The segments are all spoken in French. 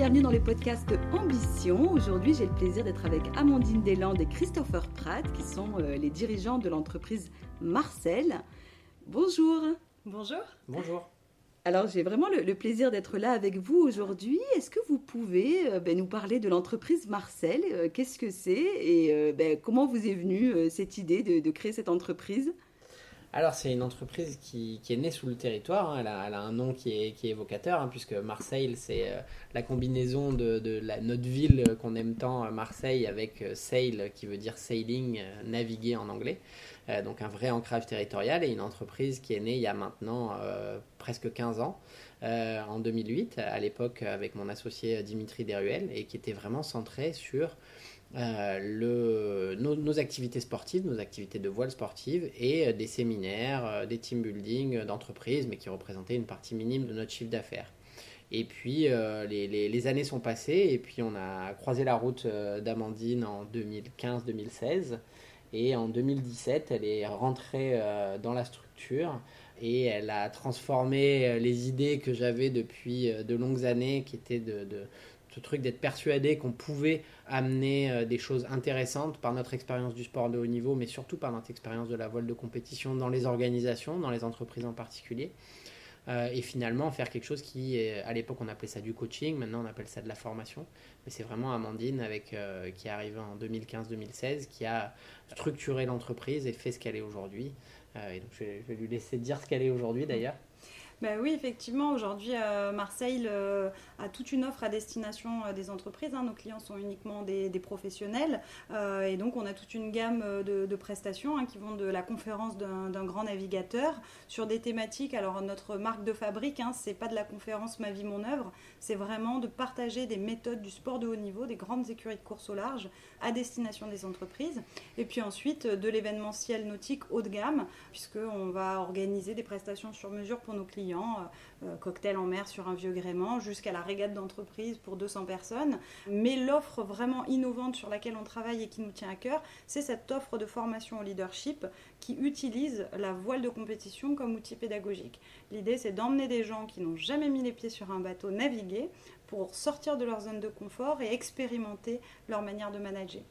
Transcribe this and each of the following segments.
bienvenue dans le podcast Ambition. Aujourd'hui, j'ai le plaisir d'être avec Amandine Deslandes et Christopher Pratt, qui sont euh, les dirigeants de l'entreprise Marcel. Bonjour. Bonjour. Bonjour. Alors, j'ai vraiment le, plaisir d'être là avec vous aujourd'hui. Est-ce que vous pouvez euh, ben, nous parler de l'entreprise Marcel? Euh, Qu'est-ce que c'est? Et ben, comment vous est venue cette idée de créer cette entreprise? Alors, c'est une entreprise qui, est née sous le territoire. Hein. Elle, a, un nom qui est, évocateur, hein, puisque Marseille, c'est euh, la combinaison de, la, notre ville qu'on aime tant, euh, Marseille, avec euh, sail, qui veut dire sailing, naviguer en anglais. donc, un vrai ancrage territorial et une entreprise qui est née il y a maintenant presque 15 ans, en 2008, à l'époque avec mon associé Dimitri Deruel, et qui était vraiment centrée sur euh, le, nos, activités sportives, nos activités de voile sportive et euh, des séminaires, euh, des team building d'entreprises, mais qui représentaient une partie minime de notre chiffre d'affaires. Et puis les, années sont passées et puis on a croisé la route d'Amandine en 2015-2016 et en 2017 elle est rentrée dans la structure et elle a transformé les idées que j'avais depuis de longues années qui étaient de ce truc d'être persuadé qu'on pouvait amener euh, des choses intéressantes par notre expérience du sport de haut niveau, mais surtout par notre expérience de la voile de compétition dans les organisations, dans les entreprises en particulier. Euh, et finalement faire quelque chose qui, à l'époque, on appelait ça du coaching, maintenant on appelle ça de la formation. Mais c'est vraiment Amandine avec, euh, qui est arrivée en 2015-2016 qui a structuré l'entreprise et fait ce qu'elle est aujourd'hui. et donc je vais, je vais, lui laisser dire ce qu'elle est aujourd'hui d'ailleurs. Ben oui, effectivement, aujourd'hui, euh, Marseille euh, a toute une offre à destination euh, des entreprises. Hein. Nos clients sont uniquement des, professionnels. et donc, on a toute une gamme de, prestations hein, qui vont de la conférence d'un grand navigateur sur des thématiques. Alors, notre marque de fabrique, hein, c'est pas de la conférence Ma vie, mon œuvre. C'est vraiment de partager des méthodes du sport de haut niveau, des grandes écuries de course au large à destination des entreprises. Et puis ensuite, de l'événementiel nautique haut de gamme, puisqu'on va organiser des prestations sur mesure pour nos clients euh, euh, cocktail en mer sur un vieux gréement, jusqu'à la régate d'entreprise pour 200 personnes. Mais l'offre vraiment innovante sur laquelle on travaille et qui nous tient à cœur, c'est cette offre de formation au leadership qui utilise la voile de compétition comme outil pédagogique. L'idée, c'est d'emmener des gens qui n'ont jamais mis les pieds sur un bateau naviguer pour sortir de leur zone de confort et expérimenter leur manière de manager.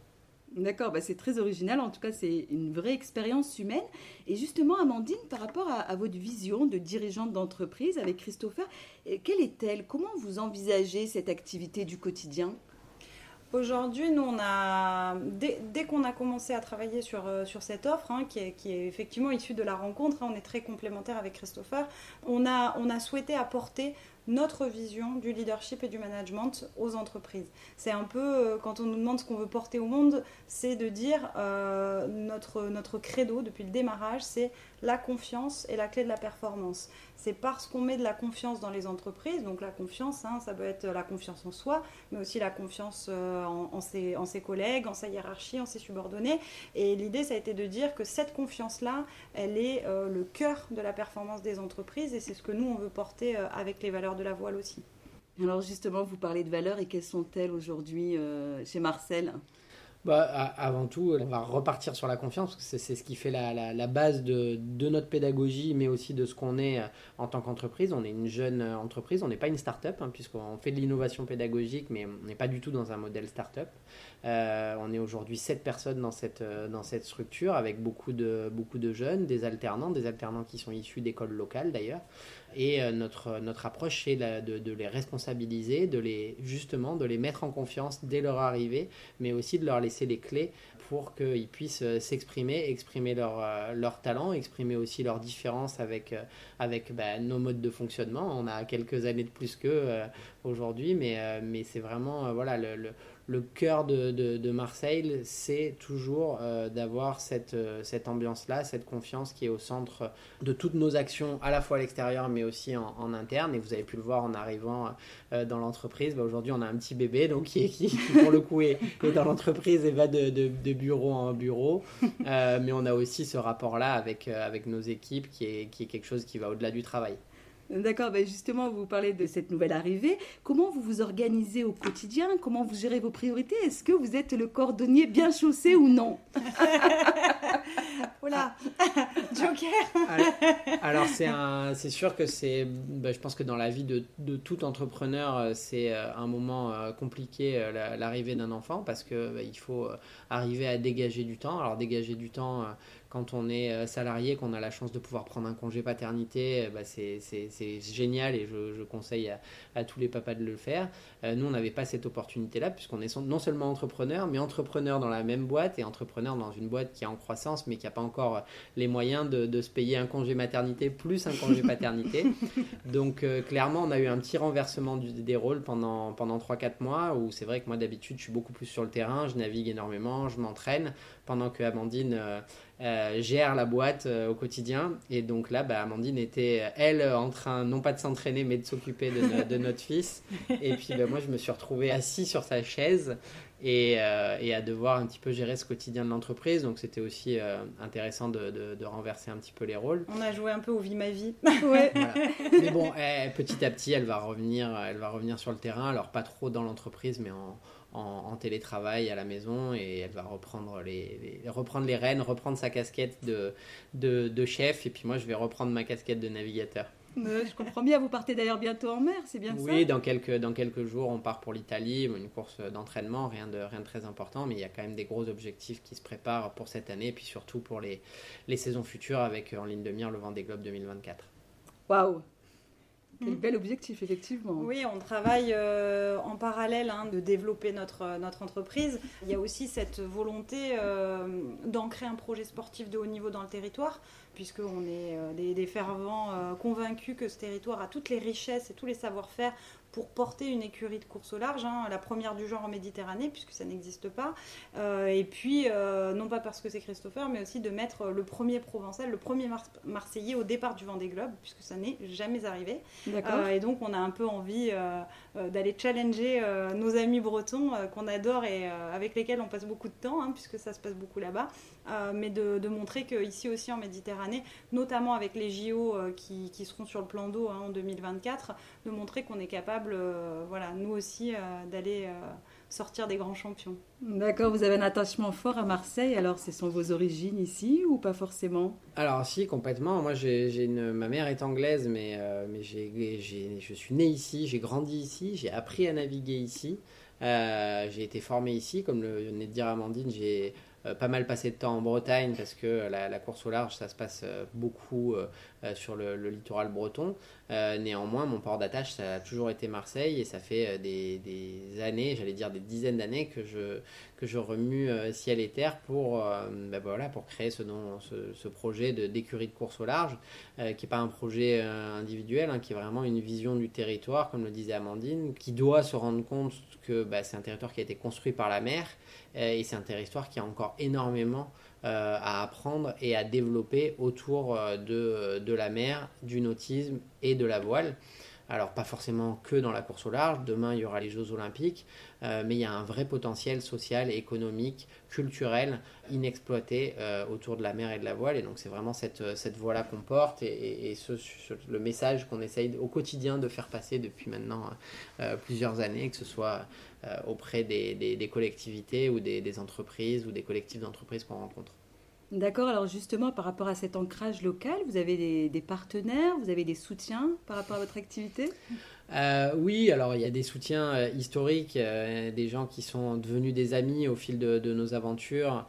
D'accord, bah c'est très original. En tout cas, c'est une vraie expérience humaine. Et justement, Amandine, par rapport à, votre vision de dirigeante d'entreprise avec Christopher, quelle est-elle? Comment vous envisagez cette activité du quotidien? Aujourd'hui, nous, on a, dès, qu'on a commencé à travailler sur, euh, sur cette offre, hein, qui, est, qui, est, effectivement issue de la rencontre, hein, on est très complémentaires avec Christopher, on a, on a souhaité apporter notre vision du leadership et du management aux entreprises. C'est un peu, euh, quand on nous demande ce qu'on veut porter au monde, c'est de dire euh, notre, notre credo depuis le démarrage, c'est la confiance est la clé de la performance. C'est parce qu'on met de la confiance dans les entreprises, donc la confiance, hein, ça peut être la confiance en soi, mais aussi la confiance euh, en, ses, collègues, en sa hiérarchie, en ses subordonnés. Et l'idée, ça a été de dire que cette confiance-là, elle est le cœur de la performance des entreprises, et c'est ce que nous, on veut porter avec les valeurs de la voile aussi. Alors justement, vous parlez de valeurs et quelles sont-elles aujourd'hui euh, chez Marcel? Bah, avant tout, on va repartir sur la confiance, parce que c'est ce qui fait la, base de, notre pédagogie, mais aussi de ce qu'on est euh, en tant qu'entreprise. On est une jeune euh, entreprise, on n'est pas une start-up, hein, puisqu'on fait de l'innovation pédagogique, mais on n'est pas du tout dans un modèle start-up. Euh, on est aujourd'hui 7 personnes dans cette, structure, avec beaucoup de jeunes, des alternants, des alternants qui sont issus d'écoles locales d'ailleurs. Et notre, notre approche, c'est de, les responsabiliser, de les, justement, de les mettre en confiance dès leur arrivée, mais aussi de leur laisser les clés pour qu'ils puissent euh, s'exprimer, exprimer leur, euh, leur talent, exprimer aussi leurs différences avec, euh, avec bah, nos modes de fonctionnement. On a quelques années de plus qu'eux aujourd'hui, mais, mais c'est vraiment voilà, le cœur de, Marseille, c'est toujours euh, d'avoir cette, euh, cette ambiance-là, cette confiance qui est au centre de toutes nos actions, à la fois à l'extérieur, mais aussi en, interne. Et vous avez pu le voir en arrivant euh, dans l'entreprise. Bah, aujourd'hui, on a un petit bébé, donc qui, pour le coup, est, dans l'entreprise et va de, bureau en bureau. mais on a aussi ce rapport-là avec, nos équipes qui est quelque chose qui va au-delà du travail. D'accord, ben justement, vous parlez de cette nouvelle arrivée. Comment vous vous organisez au quotidien? Comment vous gérez vos priorités? Est-ce que vous êtes le cordonnier bien chaussé ou non? Oh là Joker Alors, c'est sûr que c'est. Bah, je pense que dans la vie de, de tout entrepreneur, euh, c'est euh, un moment euh, compliqué l'arrivée d'un enfant parce que bah, il faut arriver à dégager du temps. Alors dégager du temps quand on est euh, salarié, qu'on a la chance de pouvoir prendre un congé paternité, euh, bah c'est génial et je, conseille à, tous les papas de le faire. Euh, nous, on n'avait pas cette opportunité-là puisqu'on est non seulement entrepreneur, mais entrepreneur dans la même boîte et entrepreneur dans une boîte qui est en croissance mais qui n'a pas encore les moyens de, se payer un congé maternité plus un congé paternité. Donc clairement, on a eu un petit renversement des rôles pendant, pendant 3-4 mois où c'est vrai que moi d'habitude, je suis beaucoup plus sur le terrain, je navigue énormément, je m'entraîne pendant que Amandine euh, gère la boîte euh, au quotidien. Et donc là, bah, Amandine était, elle, en train, non pas de s'entraîner, mais de s'occuper de, notre fils. Et puis bah, moi, je me suis retrouvé assis sur sa chaise et, euh, et, à devoir un petit peu gérer ce quotidien de l'entreprise. Donc c'était aussi intéressant de, de, renverser un petit peu les rôles. On a joué un peu au vie ma vie. ouais. Mais bon, eh, petit à petit, elle va revenir, elle va revenir sur le terrain. Alors pas trop dans l'entreprise, mais en en, télétravail à la maison et elle va reprendre les, reprendre les rênes, reprendre sa casquette de, de, chef et puis moi je vais reprendre ma casquette de navigateur. je comprends bien, vous partez d'ailleurs bientôt en mer, c'est bien ça? Oui, dans quelques, dans quelques jours on part pour l'Italie, une course d'entraînement, rien de, rien de très important, mais il y a quand même des gros objectifs qui se préparent pour cette année et puis surtout pour les, les saisons futures avec en ligne de mire le Vendée Globe 2024. Waouh quel bel objectif, effectivement. Oui, on travaille euh, en parallèle hein, de développer notre, notre entreprise. Il y a aussi cette volonté euh, d'ancrer un projet sportif de haut niveau dans le territoire, puisqu'on est euh, des, des, fervents convaincus que ce territoire a toutes les richesses et tous les savoir-faire pour porter une écurie de course au large, hein, la première du genre en Méditerranée, puisque ça n'existe pas. Euh, et puis, euh, non pas parce que c'est Christopher, mais aussi de mettre le premier Provençal, le premier Marseillais au départ du Vendée Globe, puisque ça n'est jamais arrivé. Euh, et donc, on a un peu envie d'aller challenger nos amis bretons qu'on adore et avec lesquels on passe beaucoup de temps, hein, puisque ça se passe beaucoup là-bas. mais de, montrer qu'ici aussi en Méditerranée, notamment avec les JO qui, seront sur le plan d'eau hein, en 2024, de montrer qu'on est capable euh, voilà, nous aussi, euh, d'aller euh, sortir des grands champions. D'accord, vous avez un attachement fort à Marseille, alors ce sont vos origines ici ou pas forcément? Alors si, complètement. Moi, j'ai une... ma mère est anglaise, mais, mais je suis né ici, j'ai grandi ici, j'ai appris à naviguer ici. j'ai été formé ici, comme le venait de dire Amandine, j'ai pas mal passé de temps en Bretagne parce que la, course au large, ça se passe beaucoup sur le, littoral breton. Euh, néanmoins, mon port d'attache, ça a toujours été Marseille et ça fait euh, des, années, j'allais dire des dizaines d'années que je, que je remue euh, ciel et terre pour, ben voilà, pour créer ce, ce, ce projet d'écurie de, course au large, qui n'est pas un projet individuel, hein, qui est vraiment une vision du territoire, comme le disait Amandine, qui doit se rendre compte que bah, c'est un territoire qui a été construit par la mer et c'est un territoire qui a encore énormément à apprendre et à développer autour de, de la mer, du nautisme et de la voile. Alors pas forcément que dans la course au large, demain il y aura les Jeux olympiques, euh, mais il y a un vrai potentiel social, économique, culturel, inexploité euh, autour de la mer et de la voile. Et donc c'est vraiment cette, euh, voie-là qu'on porte et, le message qu'on essaye au quotidien de faire passer depuis maintenant plusieurs années, que ce soit auprès des, collectivités ou des entreprises ou des collectifs d'entreprises qu'on rencontre. D'accord, alors justement par rapport à cet ancrage local, vous avez des, partenaires, vous avez des soutiens par rapport à votre activité? Euh, oui, alors il y a des soutiens euh, historiques, euh, des gens qui sont devenus des amis au fil de, nos aventures,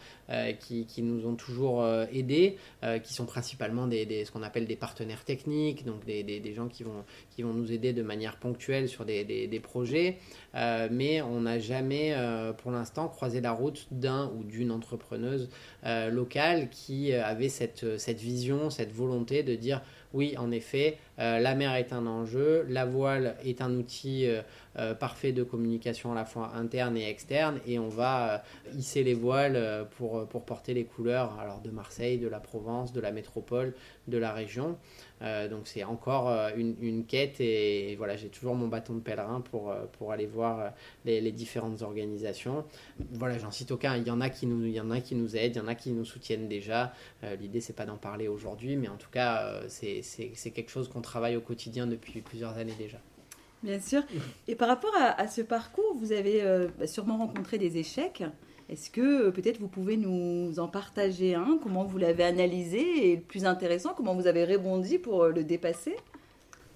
qui, nous ont toujours aidés, qui sont principalement des, ce qu'on appelle des partenaires techniques, donc des, gens qui vont, qui vont nous aider de manière ponctuelle sur des, projets, mais on n'a jamais pour l'instant croisé la route d'un ou d'une entrepreneuse locale qui avait cette, cette vision, cette volonté de dire oui, en effet, euh, la mer est un enjeu, la voile est un outil euh, euh, parfait de communication à la fois interne et externe, et on va hisser les voiles pour, pour porter les couleurs alors de Marseille, de la Provence, de la métropole, de la région. donc c'est encore une, quête, et, voilà, j'ai toujours mon bâton de pèlerin pour, pour aller voir les, différentes organisations. Voilà, j'en cite aucun, il y, en a qui nous, il y en a qui nous aident, il y en a qui nous soutiennent déjà. L'idée, c'est pas d'en parler aujourd'hui, mais en tout cas, c'est quelque chose qu'on travaille au quotidien depuis plusieurs années déjà. Bien sûr. Et par rapport à, ce parcours, vous avez euh, bah, sûrement rencontré des échecs. Est-ce que peut-être vous pouvez nous en partager un? Comment vous l'avez analysé? Et le plus intéressant, comment vous avez rebondi pour le dépasser?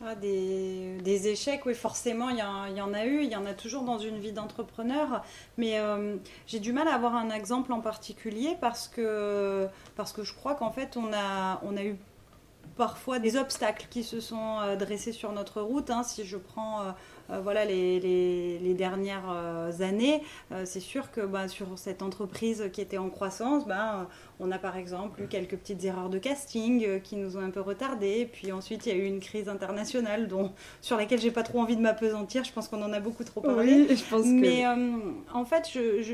Ah, des, échecs, oui, forcément, il y, en a eu, il y en a toujours dans une vie d'entrepreneur, mais euh, j'ai du mal à avoir un exemple en particulier parce que, parce que je crois qu'en fait, on a, on a eu parfois des obstacles qui se sont euh, dressés sur notre route. Hein. Si je prends euh, euh, voilà, les, les, dernières années, c'est sûr que bah, sur cette entreprise qui était en croissance, bah, on a par exemple eu quelques petites erreurs de casting qui nous ont un peu retardés. Puis ensuite, il y a eu une crise internationale dont, sur laquelle j'ai pas trop envie de m'apesantir. Je pense qu'on en a beaucoup trop parlé. je pense Mais en fait,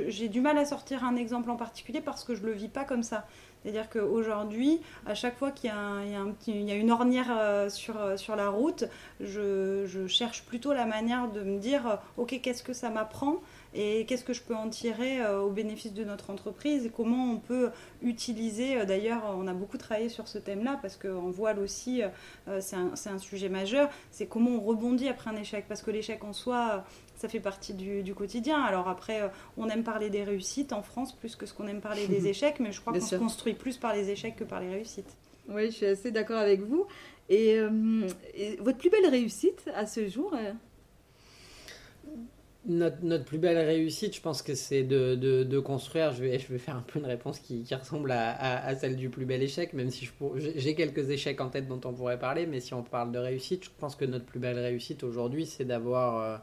j'ai du mal à sortir un exemple en particulier parce que je le vis pas comme ça. C'est-à-dire qu'aujourd'hui, à chaque fois qu'il y, a une ornière euh, euh, sur, la route, je, cherche plutôt la manière de me dire, euh, OK, qu'est-ce que ça m'apprend et qu'est-ce que je peux en tirer au bénéfice de notre entreprise et comment on peut utiliser, d'ailleurs on a beaucoup travaillé sur ce thème-là parce qu'en voile aussi c'est un, un, sujet majeur, c'est comment on rebondit après un échec. Parce que l'échec en soi ça fait partie du, quotidien. Alors après, euh, on aime parler des réussites en France plus que ce qu'on aime parler des échecs, mais je crois qu'on se construit plus par les échecs que par les réussites. Oui, je suis assez d'accord avec vous. Et, euh, votre plus belle réussite à ce jour euh notre, plus belle réussite, je pense que c'est de, construire. Je vais, je vais faire un peu une réponse qui, ressemble à, celle du plus bel échec, même si j'ai quelques échecs en tête dont on pourrait parler. Mais si on parle de réussite, je pense que notre plus belle réussite aujourd'hui, c'est d'avoir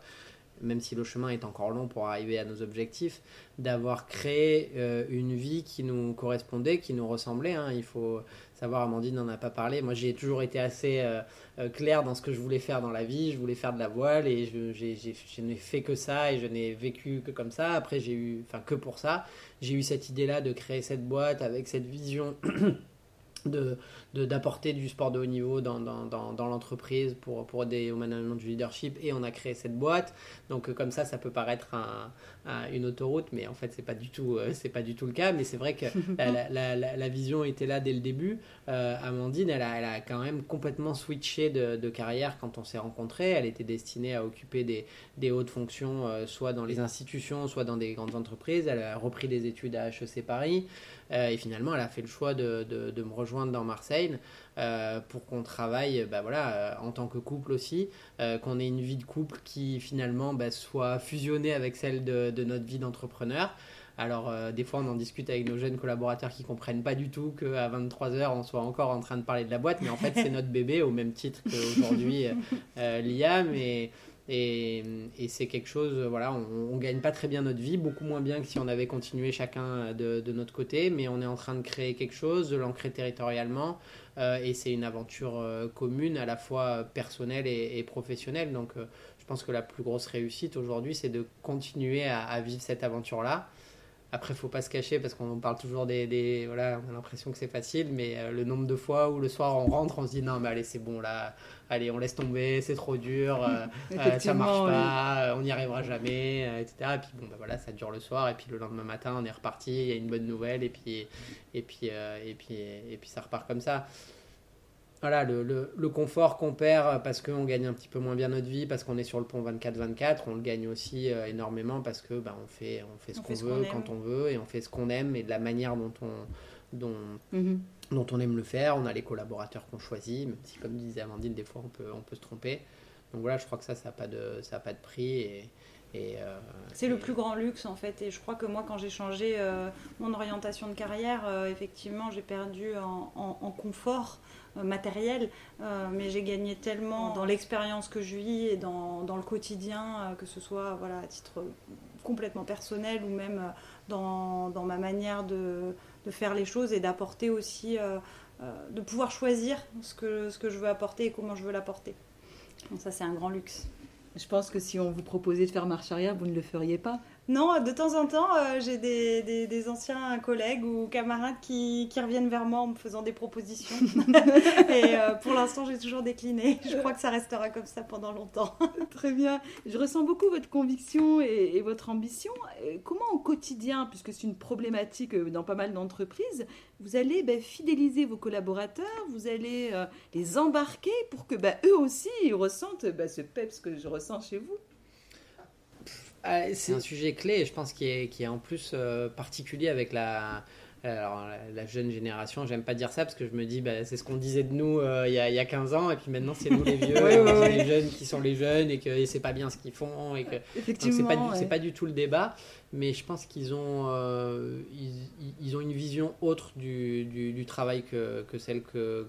même si le chemin est encore long pour arriver à nos objectifs, d'avoir créé euh, une vie qui nous correspondait, qui nous ressemblait. Hein. Il faut savoir, Amandine n'en a pas parlé, moi j'ai toujours été assez euh, euh, clair dans ce que je voulais faire dans la vie, je voulais faire de la voile et je, je n'ai fait que ça et je n'ai vécu que comme ça. Après j'ai eu, enfin que pour ça, j'ai eu cette idée-là de créer cette boîte avec cette vision. de d'apporter du sport de haut niveau dans, dans, dans, l'entreprise pour, pour aider au management du leadership et on a créé cette boîte. Donc euh, comme ça ça peut paraître un, une autoroute mais en fait c'est pas du tout euh, c'est pas du tout le cas. Mais c'est vrai que la, la, la, vision était là dès le début. Euh, Amandine elle a, elle a quand même complètement switché de, de carrière quand on s'est rencontrés. Elle était destinée à occuper des, des hautes fonctions soit dans les institutions soit dans des grandes entreprises. Elle a repris des études à HEC Paris euh, et finalement, elle a fait le choix de, de, me rejoindre dans Marseille euh, pour qu'on travaille bah, voilà, euh, en tant que couple aussi, qu'on ait une vie de couple qui finalement bah, soit fusionnée avec celle de, de notre vie d'entrepreneur. Alors, des fois, on en discute avec nos jeunes collaborateurs qui comprennent pas du tout qu'à 23h, on soit encore en train de parler de la boîte, mais en fait, c'est notre bébé au même titre qu'aujourd'hui Liam. Et, c'est quelque chose, voilà, on, ne gagne pas très bien notre vie, beaucoup moins bien que si on avait continué chacun de, notre côté, mais on est en train de créer quelque chose, de l'ancrer territorialement, euh, et c'est une aventure euh, commune, à la fois personnelle et, professionnelle. Donc, euh, je pense que la plus grosse réussite aujourd'hui, c'est de continuer à, vivre cette aventure-là. Après, faut pas se cacher parce qu'on parle toujours des, des, voilà, on a l'impression que c'est facile, mais le nombre de fois où le soir on rentre, on se dit non, mais allez, c'est bon là allez, on laisse tomber, c'est trop dur, euh, euh, ça marche pas, on n'y arrivera jamais, euh, etc. Et puis bon, bah voilà, ça dure le soir, et puis le lendemain matin, on est reparti, il y a une bonne nouvelle, et puis, et puis, et puis, et puis ça repart comme ça. Voilà, le, le, confort qu'on perd parce qu'on gagne un petit peu moins bien notre vie, parce qu'on est sur le pont 24-24, on le gagne aussi énormément parce que bah, on fait, on fait ce qu'on veut quand on veut et on fait ce qu'on aime et de la manière dont on, dont, mhm. dont on aime le faire. On a les collaborateurs qu'on choisit, même si, comme disait Amandine, des fois on peut, on peut se tromper. Donc voilà, je crois que ça, ça n'a pas, de, ça pas de prix. Et euh, c'est le plus grand luxe en fait. Et je crois que moi, quand j'ai changé euh, mon orientation de carrière, euh, effectivement, j'ai perdu en, en, confort matériel, mais j'ai gagné tellement dans l'expérience que je vis et dans, dans le quotidien, que ce soit voilà, à titre complètement personnel ou même dans, dans ma manière de, de faire les choses et d'apporter aussi, de pouvoir choisir ce que, ce que je veux apporter et comment je veux l'apporter. Donc ça, c'est un grand luxe. Je pense que si on vous proposait de faire marche arrière, vous ne le feriez pas. Non, de temps en temps, euh, j'ai des, des, anciens collègues ou camarades qui, qui, reviennent vers moi en me faisant des propositions. et euh, pour l'instant, j'ai toujours décliné. Je crois que ça restera comme ça pendant longtemps. Très bien. Je ressens beaucoup votre conviction et, votre ambition. Comment au quotidien, puisque c'est une problématique euh, dans pas mal d'entreprises, vous allez ben, fidéliser vos collaborateurs, vous allez les embarquer pour que ben, eux aussi ils ressentent ben, ce peps que je ressens chez vous? Ah, C'est un sujet clé je pense qu'il est, qui est en plus particulier avec la, alors, la, jeune génération, j'aime pas dire ça parce que je me dis, bah, c'est ce qu'on disait de nous euh, il, y a, y, a 15 ans, et puis maintenant c'est nous les vieux, les jeunes qui sont les jeunes, et que c'est pas bien ce qu'ils font, et que c'est pas, du, pas du tout le débat. Mais je pense qu'ils ont, euh, ils, ils, ont une vision autre du, du, du travail que, que celle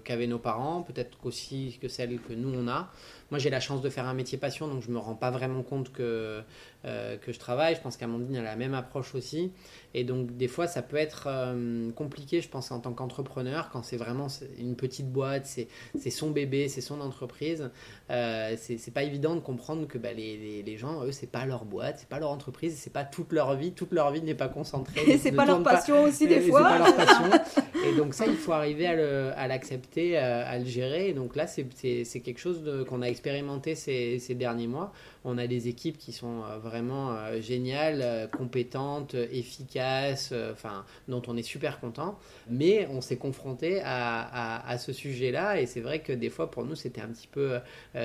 qu'avaient nos parents, peut-être aussi que celle que nous on a. Moi, j'ai la chance de faire un métier passion, donc je me rends pas vraiment compte que, euh, que je travaille. Je pense qu'Amandine a la même approche aussi. Et donc, des fois, ça peut être euh, compliqué, je pense, en tant qu'entrepreneur, quand c'est vraiment une petite boîte, c'est son bébé, c'est son entreprise. Euh, c'est pas évident de comprendre que bah, les, les, les, gens, eux, c'est pas leur boîte, c'est pas leur entreprise, c'est pas toute leur vie. Toute leur vie n'est pas concentrée. Et c'est pas leur passion aussi, des fois. Pas leur passion. et donc, ça, il faut arriver à l'accepter, à, à, le gérer. Et donc là, c'est quelque chose qu'on a expérimenté ces, ces derniers mois. On a des équipes qui sont euh, vraiment euh, géniales, euh, compétentes, efficaces, enfin, dont on est super content. Mais on s'est confronté à, à, ce sujet-là et c'est vrai que des fois pour nous c'était un petit peu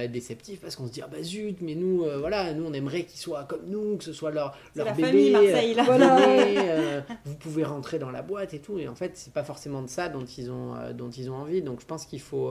déceptif parce qu'on se dit ah bah zut, mais nous voilà, nous on aimerait qu'ils soient comme nous, que ce soit leur leur la bébé. Famille, Marseille, voilà. vous pouvez rentrer dans la boîte et tout et en fait c'est pas forcément de ça dont ils ont dont ils ont envie. Donc je pense qu'il faut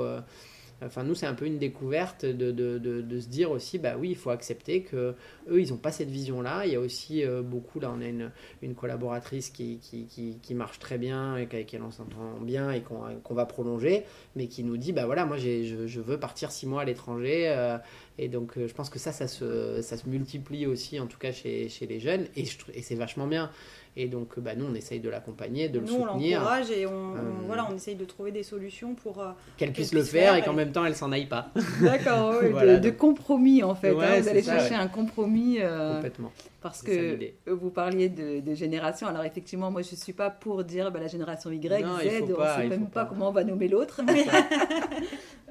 Enfin, nous, c'est un peu une découverte de, de, de, se dire aussi, bah oui, il faut accepter que eux, ils n'ont pas cette vision-là. Il y a aussi euh, beaucoup, là, on a une, une collaboratrice qui, qui, qui, qui, marche très bien et avec laquelle on s'entend bien et qu'on va prolonger, mais qui nous dit, bah voilà, moi, je, je, veux partir six mois à l'étranger. Euh, et donc, euh, je pense que ça, ça se, ça se multiplie aussi, en tout cas chez, chez les jeunes, et, et c'est vachement bien. Et donc, bah, nous, on essaye de l'accompagner, de le soutenir. Nous, on l'encourage et on, euh, voilà, on essaye de trouver des solutions pour euh, qu'elle puisse le faire, et qu'en même temps, elle s'en aille pas. D'accord, de, compromis en fait. Hein. vous allez chercher un compromis. Euh, Complètement. Parce que vous parliez de, génération. Alors effectivement, moi, je suis pas pour dire bah, la génération Y, Z. on ne sait même pas, comment on va nommer l'autre. Mais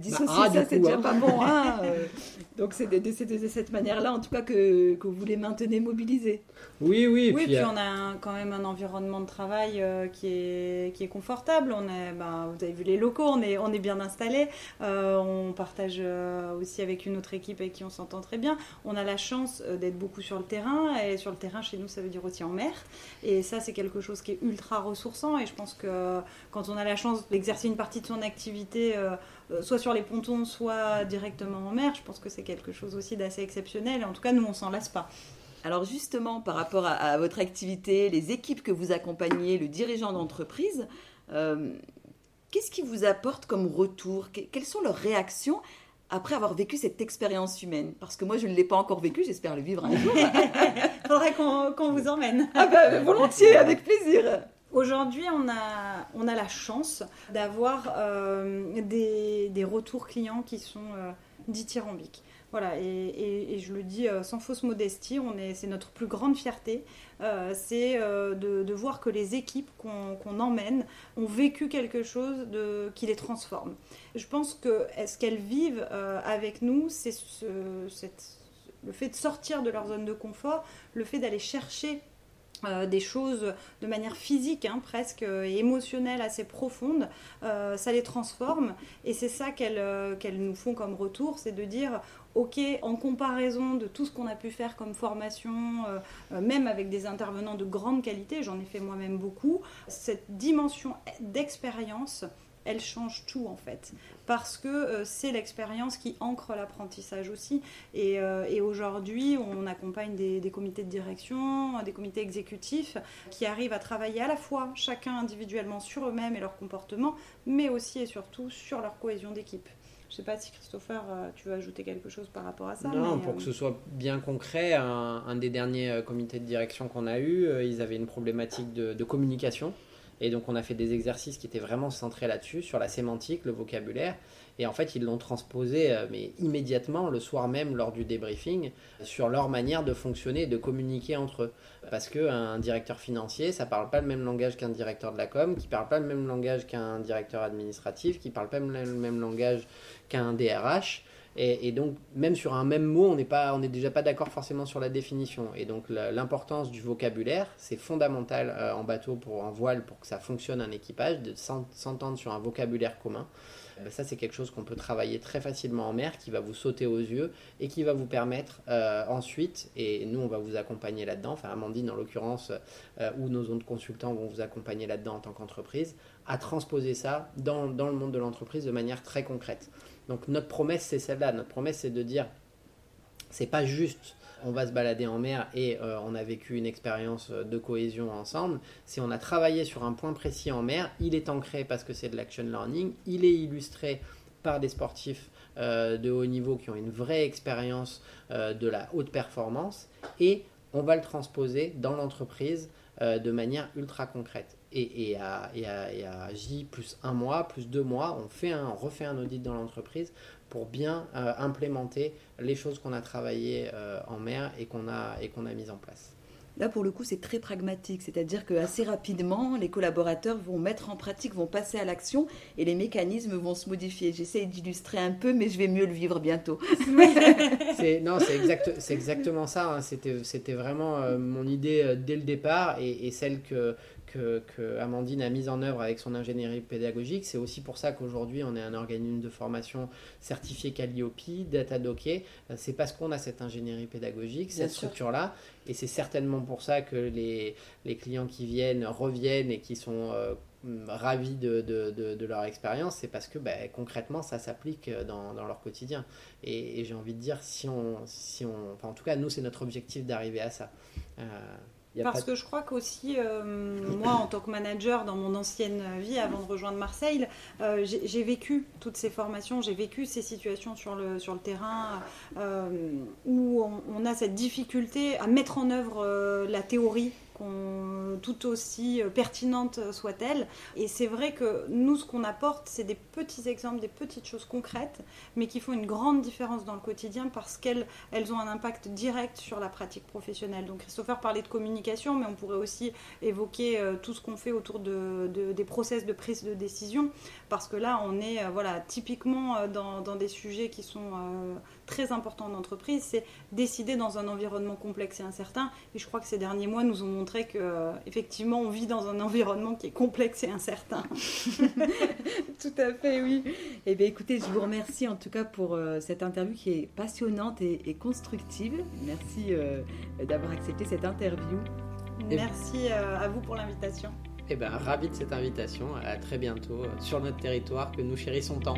dissocier bah, ça, c'est déjà hein. pas bon. Hein. Donc c'est de, de, cette manière-là, en tout cas, que, que vous les maintenez mobilisés. Oui, oui. Oui, puis, on a quand même un environnement de travail euh, qui, est, qui est confortable. On est, ben, vous avez vu les locaux, on est, on est bien installé. Euh, on partage euh, aussi avec une autre équipe avec qui on s'entend très bien. On a la chance d'être beaucoup sur le terrain. Et sur le terrain, chez nous, ça veut dire aussi en mer. Et ça, c'est quelque chose qui est ultra ressourçant. Et je pense que quand on a la chance d'exercer une partie de son activité soit sur les pontons, soit directement en mer, je pense que c'est quelque chose aussi d'assez exceptionnel. En tout cas, nous, on s'en lasse pas. Alors justement, par rapport à, votre activité, les équipes que vous accompagnez, le dirigeant d'entreprise, euh, qu'est-ce qui vous apporte comme retour? Quelles sont leurs réactions après avoir vécu cette expérience humaine? Parce que moi, je ne l'ai pas encore vécu, j'espère le vivre un jour. Il faudrait qu'on vous emmène. Ah ben, volontiers, avec plaisir. Aujourd'hui, on a, on a la chance d'avoir euh, des, des, retours clients qui sont euh, dithyrambiques. Voilà, et, je le dis euh, sans fausse modestie, c'est notre plus grande fierté, euh, c'est euh, de, voir que les équipes qu'on emmène ont vécu quelque chose de, qui les transforme. Je pense que ce qu'elles vivent avec nous, c'est le fait de sortir de leur zone de confort, le fait d'aller chercher des choses de manière physique, hein, presque, et émotionnelle assez profonde, ça les transforme. Et c'est ça qu'elles nous font comme retour, c'est de dire ok, en comparaison de tout ce qu'on a pu faire comme formation, euh, euh, même avec des intervenants de grande qualité, j'en ai fait moi-même beaucoup, cette dimension d'expérience, elle change tout en fait. Parce que euh, c'est l'expérience qui ancre l'apprentissage aussi. Et, aujourd'hui, on accompagne des, des, comités de direction, des comités exécutifs qui arrivent à travailler à la fois chacun individuellement sur eux-mêmes et leur comportement, mais aussi et surtout sur leur cohésion d'équipe. Je ne sais pas si Christopher, euh, tu veux ajouter quelque chose par rapport à ça. Non, pour euh, que ce soit bien concret, un, des derniers euh, comités de direction qu'on a eu, ils avaient une problématique de, communication. Et donc on a fait des exercices qui étaient vraiment centrés là-dessus, sur la sémantique, le vocabulaire. Et en fait, ils l'ont transposé, mais immédiatement, le soir même, lors du débriefing, sur leur manière de fonctionner et de communiquer entre eux. Parce qu'un directeur financier, ça parle pas le même langage qu'un directeur de la com, qui parle pas le même langage qu'un directeur administratif, qui parle pas le même langage qu'un DRH. Et, donc, même sur un même mot, on n'est pas, on n'est déjà pas d'accord forcément sur la définition. Et donc, l'importance du vocabulaire, c'est fondamental euh, en bateau pour en voile pour que ça fonctionne un équipage, de s'entendre sur un vocabulaire commun. Euh, ça, c'est quelque chose qu'on peut travailler très facilement en mer, qui va vous sauter aux yeux et qui va vous permettre euh, ensuite, et nous, on va vous accompagner là-dedans, enfin Amandine en l'occurrence, ou nos autres consultants vont vous accompagner là-dedans en tant qu'entreprise, à transposer ça dans, dans le monde de l'entreprise de manière très concrète. Donc notre promesse, c'est celle-là. Notre promesse, c'est de dire, c'est pas juste on va se balader en mer et euh, on a vécu une expérience de cohésion ensemble. Si on a travaillé sur un point précis en mer, il est ancré parce que c'est de l'action learning, il est illustré par des sportifs euh, de haut niveau qui ont une vraie expérience euh, de la haute performance et on va le transposer dans l'entreprise de manière ultra concrète et, à, J plus un mois, plus deux mois, on, fait un, refait un audit dans l'entreprise pour bien euh, implémenter les choses qu'on a travaillées euh, en mer et qu'on a, et qu'on a mises en place. Là, pour le coup, c'est très pragmatique, c'est-à-dire que assez rapidement, les collaborateurs vont mettre en pratique, vont passer à l'action et les mécanismes vont se modifier. J'essaie d'illustrer un peu, mais je vais mieux le vivre bientôt. non, c'est exact, exactement ça. Hein. C'était vraiment euh, mon idée dès le départ et, et celle que, que, Amandine a mise en œuvre avec son ingénierie pédagogique. C'est aussi pour ça qu'aujourd'hui, on est un organisme de formation certifié Calliope, Datadocké. C'est parce qu'on a cette ingénierie pédagogique, cette structure-là. Et c'est certainement pour ça que les, les, clients qui viennent reviennent et qui sont euh, ravis de, de, de, leur expérience, c'est parce que ben, concrètement, ça s'applique dans, dans, leur quotidien. Et, j'ai envie de dire, si on, si on, enfin, en tout cas, nous, c'est notre objectif d'arriver à ça. Euh, parce que je crois qu'aussi, euh, moi, en tant que manager, dans mon ancienne vie, avant de rejoindre Marseille, euh, j'ai vécu toutes ces formations, j'ai vécu ces situations sur le, sur le terrain euh, où on, on, a cette difficulté à mettre en œuvre la théorie tout aussi euh, pertinente soit-elle. Et c'est vrai que nous, ce qu'on apporte, c'est des petits exemples, des petites choses concrètes, mais qui font une grande différence dans le quotidien parce qu'elles elles ont un impact direct sur la pratique professionnelle. Donc Christopher parlait de communication, mais on pourrait aussi évoquer euh, tout ce qu'on fait autour de, des process de prise de décision, parce que là, on est euh, voilà, typiquement dans des sujets qui sont très important en entreprise, c'est décider dans un environnement complexe et incertain. Et je crois que ces derniers mois nous ont montré que euh, effectivement on vit dans un environnement qui est complexe et incertain. Tout à fait, oui. Eh bien, écoutez, je vous remercie en tout cas pour euh, cette interview qui est passionnante et, constructive. Merci euh, d'avoir accepté cette interview. Merci à vous pour l'invitation. Eh bien, ravi de cette invitation. À très bientôt sur notre territoire que nous chérissons tant.